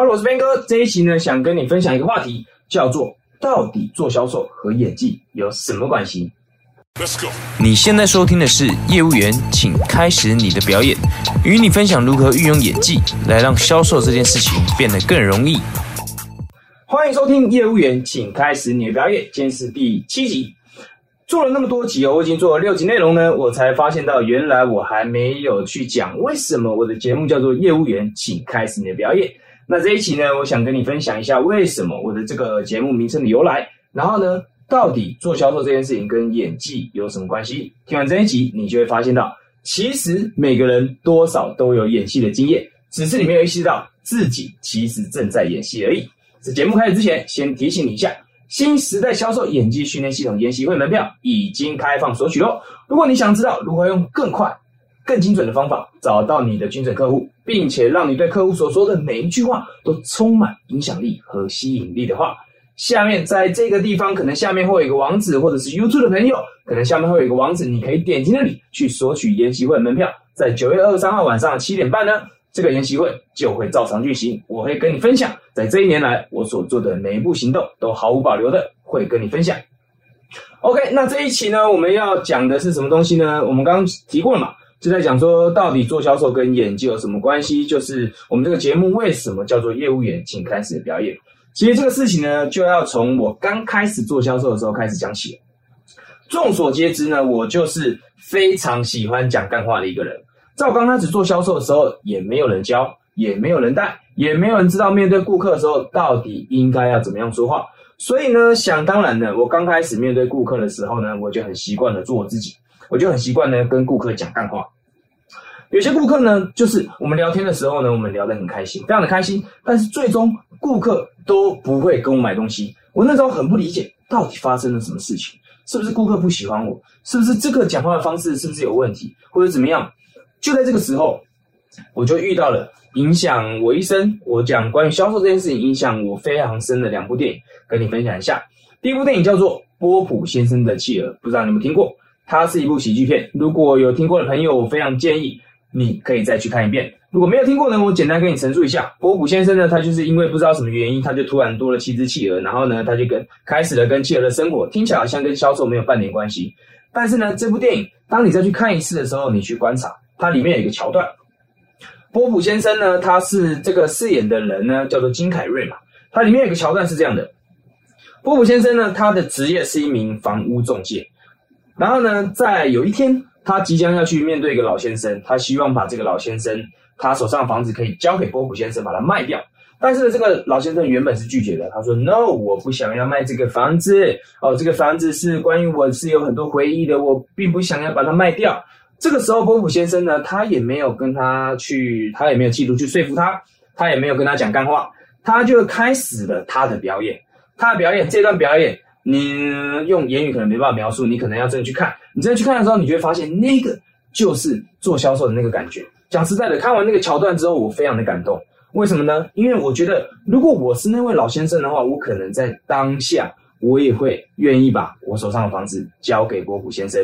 Hello，我是边哥。这一期呢，想跟你分享一个话题，叫做到底做销售和演技有什么关系？Let's go。你现在收听的是业务员，请开始你的表演，与你分享如何运用演技来让销售这件事情变得更容易。欢迎收听业务员，请开始你的表演。今天是第七集。做了那么多集哦，我已经做了六集内容呢，我才发现到原来我还没有去讲为什么我的节目叫做业务员，请开始你的表演。那这一期呢，我想跟你分享一下为什么我的这个节目名称的由来，然后呢，到底做销售这件事情跟演技有什么关系？听完这一集，你就会发现到，其实每个人多少都有演戏的经验，只是你没有意识到自己其实正在演戏而已。在节目开始之前，先提醒你一下。新时代销售演技训练系统研习会门票已经开放索取喽！如果你想知道如何用更快、更精准的方法找到你的精准客户，并且让你对客户所说的每一句话都充满影响力和吸引力的话，下面在这个地方可能下面会有一个网址，或者是 YouTube 的朋友，可能下面会有一个网址，你可以点击那里去索取研习会门票。在九月二十三号晚上七点半呢。这个研习会就会照常进行，我会跟你分享，在这一年来我所做的每一步行动都毫无保留的会跟你分享。OK，那这一期呢，我们要讲的是什么东西呢？我们刚刚提过了嘛，就在讲说到底做销售跟演技有什么关系？就是我们这个节目为什么叫做业务员，请开始表演。其实这个事情呢，就要从我刚开始做销售的时候开始讲起。众所皆知呢，我就是非常喜欢讲干话的一个人。在我刚开始做销售的时候，也没有人教，也没有人带，也没有人知道面对顾客的时候到底应该要怎么样说话。所以呢，想当然的，我刚开始面对顾客的时候呢，我就很习惯的做我自己，我就很习惯呢跟顾客讲干话。有些顾客呢，就是我们聊天的时候呢，我们聊得很开心，非常的开心，但是最终顾客都不会跟我买东西。我那时候很不理解，到底发生了什么事情？是不是顾客不喜欢我？是不是这个讲话的方式是不是有问题，或者怎么样？就在这个时候，我就遇到了影响我一生。我讲关于销售这件事情影响我非常深的两部电影，跟你分享一下。第一部电影叫做《波普先生的企鹅》，不知道你有没有听过？它是一部喜剧片。如果有听过的朋友，我非常建议你可以再去看一遍。如果没有听过呢，我简单跟你陈述一下。波普先生呢，他就是因为不知道什么原因，他就突然多了七只企鹅，然后呢，他就跟开始了跟企鹅的生活。听起来好像跟销售没有半点关系，但是呢，这部电影当你再去看一次的时候，你去观察。它里面有一个桥段，波普先生呢，他是这个饰演的人呢，叫做金凯瑞嘛。它里面有个桥段是这样的：波普先生呢，他的职业是一名房屋中介。然后呢，在有一天，他即将要去面对一个老先生，他希望把这个老先生他手上的房子可以交给波普先生，把它卖掉。但是，这个老先生原本是拒绝的，他说：“No，我不想要卖这个房子。哦，这个房子是关于我是有很多回忆的，我并不想要把它卖掉。”这个时候，波普先生呢，他也没有跟他去，他也没有企图去说服他，他也没有跟他讲干话，他就开始了他的表演。他的表演这段表演，你用言语可能没办法描述，你可能要真的去看。你真的去看的时候，你就会发现那个就是做销售的那个感觉。讲实在的，看完那个桥段之后，我非常的感动。为什么呢？因为我觉得，如果我是那位老先生的话，我可能在当下，我也会愿意把我手上的房子交给波普先生。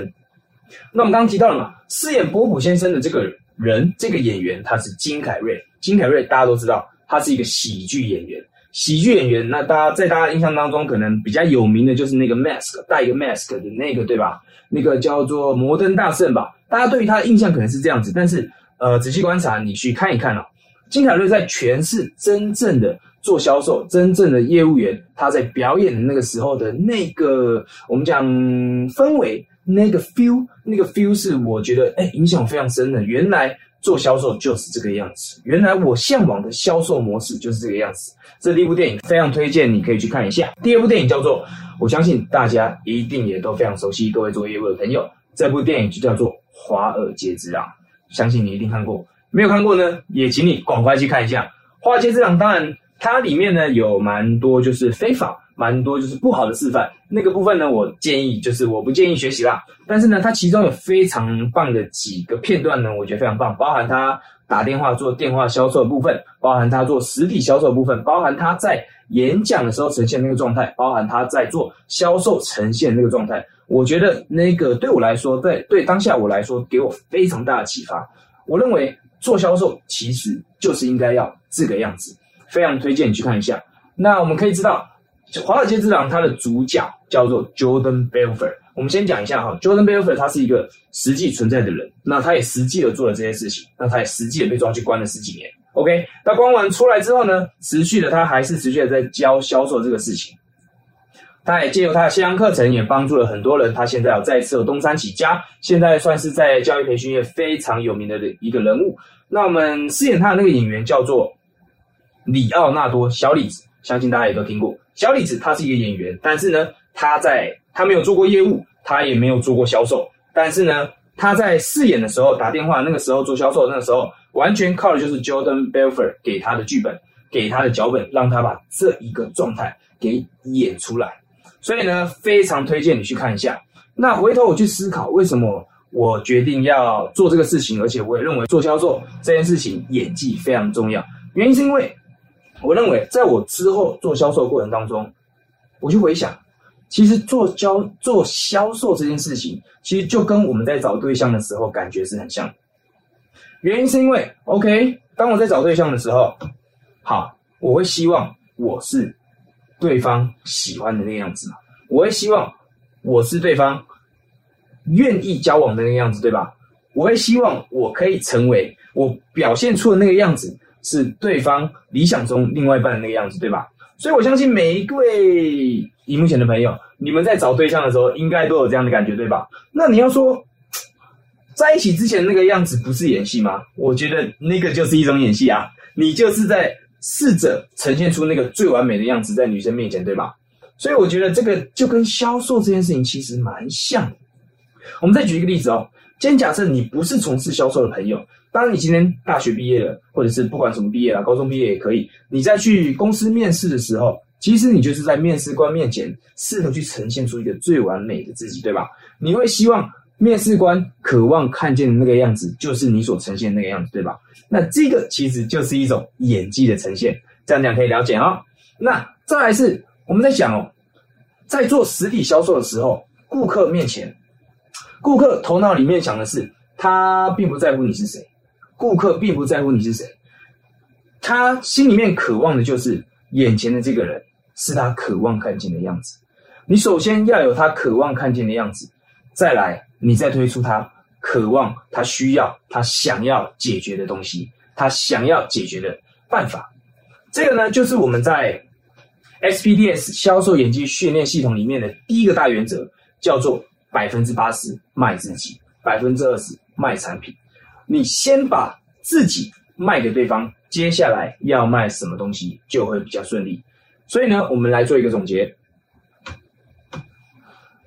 那我们刚刚提到了嘛，饰演波普先生的这个人，这个演员他是金凯瑞。金凯瑞大家都知道，他是一个喜剧演员。喜剧演员，那大家在大家印象当中，可能比较有名的就是那个 mask，戴一个 mask 的那个，对吧？那个叫做摩登大圣吧。大家对于他的印象可能是这样子，但是呃，仔细观察，你去看一看哦，金凯瑞在诠释真正的做销售、真正的业务员，他在表演的那个时候的那个我们讲氛围。那个 feel，那个 feel 是我觉得哎影响非常深的。原来做销售就是这个样子，原来我向往的销售模式就是这个样子。这第一部电影非常推荐，你可以去看一下。第二部电影叫做，我相信大家一定也都非常熟悉，各位做业务的朋友，这部电影就叫做《华尔街之狼》，相信你一定看过。没有看过呢，也请你赶快去看一下《华尔街之狼》。当然，它里面呢有蛮多就是非法。蛮多就是不好的示范，那个部分呢，我建议就是我不建议学习啦。但是呢，它其中有非常棒的几个片段呢，我觉得非常棒，包含他打电话做电话销售的部分，包含他做实体销售的部分，包含他在演讲的时候呈现那个状态，包含他在做销售呈现那个状态。我觉得那个对我来说，在对当下我来说，给我非常大的启发。我认为做销售其实就是应该要这个样子。非常推荐你去看一下。那我们可以知道，《华尔街之狼》它的主角叫做 Jordan Belfort。我们先讲一下哈，Jordan Belfort 他是一个实际存在的人，那他也实际的做了这些事情，那他也实际的被抓去关了十几年。OK，那关完出来之后呢，持续的他还是持续的在教销售这个事情。他也借由他的线上课程，也帮助了很多人。他现在有再次有东山起家，现在算是在教育培训业非常有名的一个人物。那我们饰演他的那个演员叫做里奥纳多小李子，相信大家也都听过。小李子他是一个演员，但是呢，他在他没有做过业务，他也没有做过销售，但是呢，他在饰演的时候打电话，那个时候做销售，那个时候完全靠的就是 Jordan Belfort 给他的剧本，给他的脚本，让他把这一个状态给演出来。所以呢，非常推荐你去看一下。那回头我去思考，为什么我决定要做这个事情，而且我也认为做销售这件事情演技非常重要。原因是因为我认为，在我之后做销售过程当中，我就回想，其实做销做销售这件事情，其实就跟我们在找对象的时候感觉是很像。原因是因为，OK，当我在找对象的时候，好，我会希望我是。对方喜欢的那个样子嘛，我会希望我是对方愿意交往的那个样子，对吧？我会希望我可以成为我表现出的那个样子，是对方理想中另外一半的那个样子，对吧？所以我相信每一位荧幕前的朋友，你们在找对象的时候，应该都有这样的感觉，对吧？那你要说在一起之前那个样子不是演戏吗？我觉得那个就是一种演戏啊，你就是在。试着呈现出那个最完美的样子在女生面前，对吧？所以我觉得这个就跟销售这件事情其实蛮像。我们再举一个例子哦，今天假设你不是从事销售的朋友，当你今天大学毕业了，或者是不管什么毕业了，高中毕业也可以，你在去公司面试的时候，其实你就是在面试官面前试图去呈现出一个最完美的自己，对吧？你会希望。面试官渴望看见的那个样子，就是你所呈现的那个样子，对吧？那这个其实就是一种演技的呈现，这样讲可以了解啊。那再来是我们在讲哦，在做实体销售的时候，顾客面前，顾客头脑里面想的是，他并不在乎你是谁，顾客并不在乎你是谁，他心里面渴望的就是眼前的这个人是他渴望看见的样子。你首先要有他渴望看见的样子，再来。你再推出他渴望、他需要、他想要解决的东西，他想要解决的办法，这个呢，就是我们在 SPDS 销售演技训练系统里面的第一个大原则，叫做百分之八十卖自己，百分之二十卖产品。你先把自己卖给对方，接下来要卖什么东西就会比较顺利。所以呢，我们来做一个总结。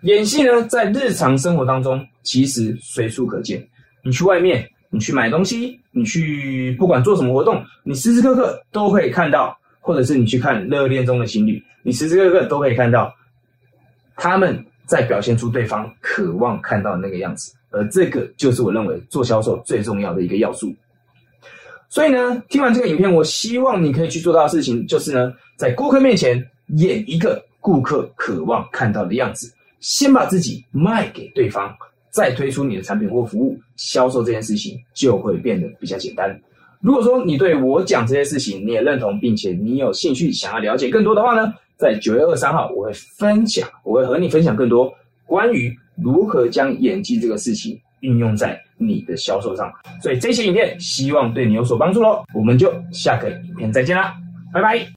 演戏呢，在日常生活当中其实随处可见。你去外面，你去买东西，你去不管做什么活动，你时时刻刻都可以看到；或者是你去看热恋中的情侣，你时时刻刻都可以看到他们在表现出对方渴望看到的那个样子。而这个就是我认为做销售最重要的一个要素。所以呢，听完这个影片，我希望你可以去做到的事情，就是呢，在顾客面前演一个顾客渴望看到的样子。先把自己卖给对方，再推出你的产品或服务，销售这件事情就会变得比较简单。如果说你对我讲这些事情你也认同，并且你有兴趣想要了解更多的话呢，在九月二三号我会分享，我会和你分享更多关于如何将演技这个事情运用在你的销售上。所以这些影片希望对你有所帮助喽。我们就下个影片再见啦，拜拜。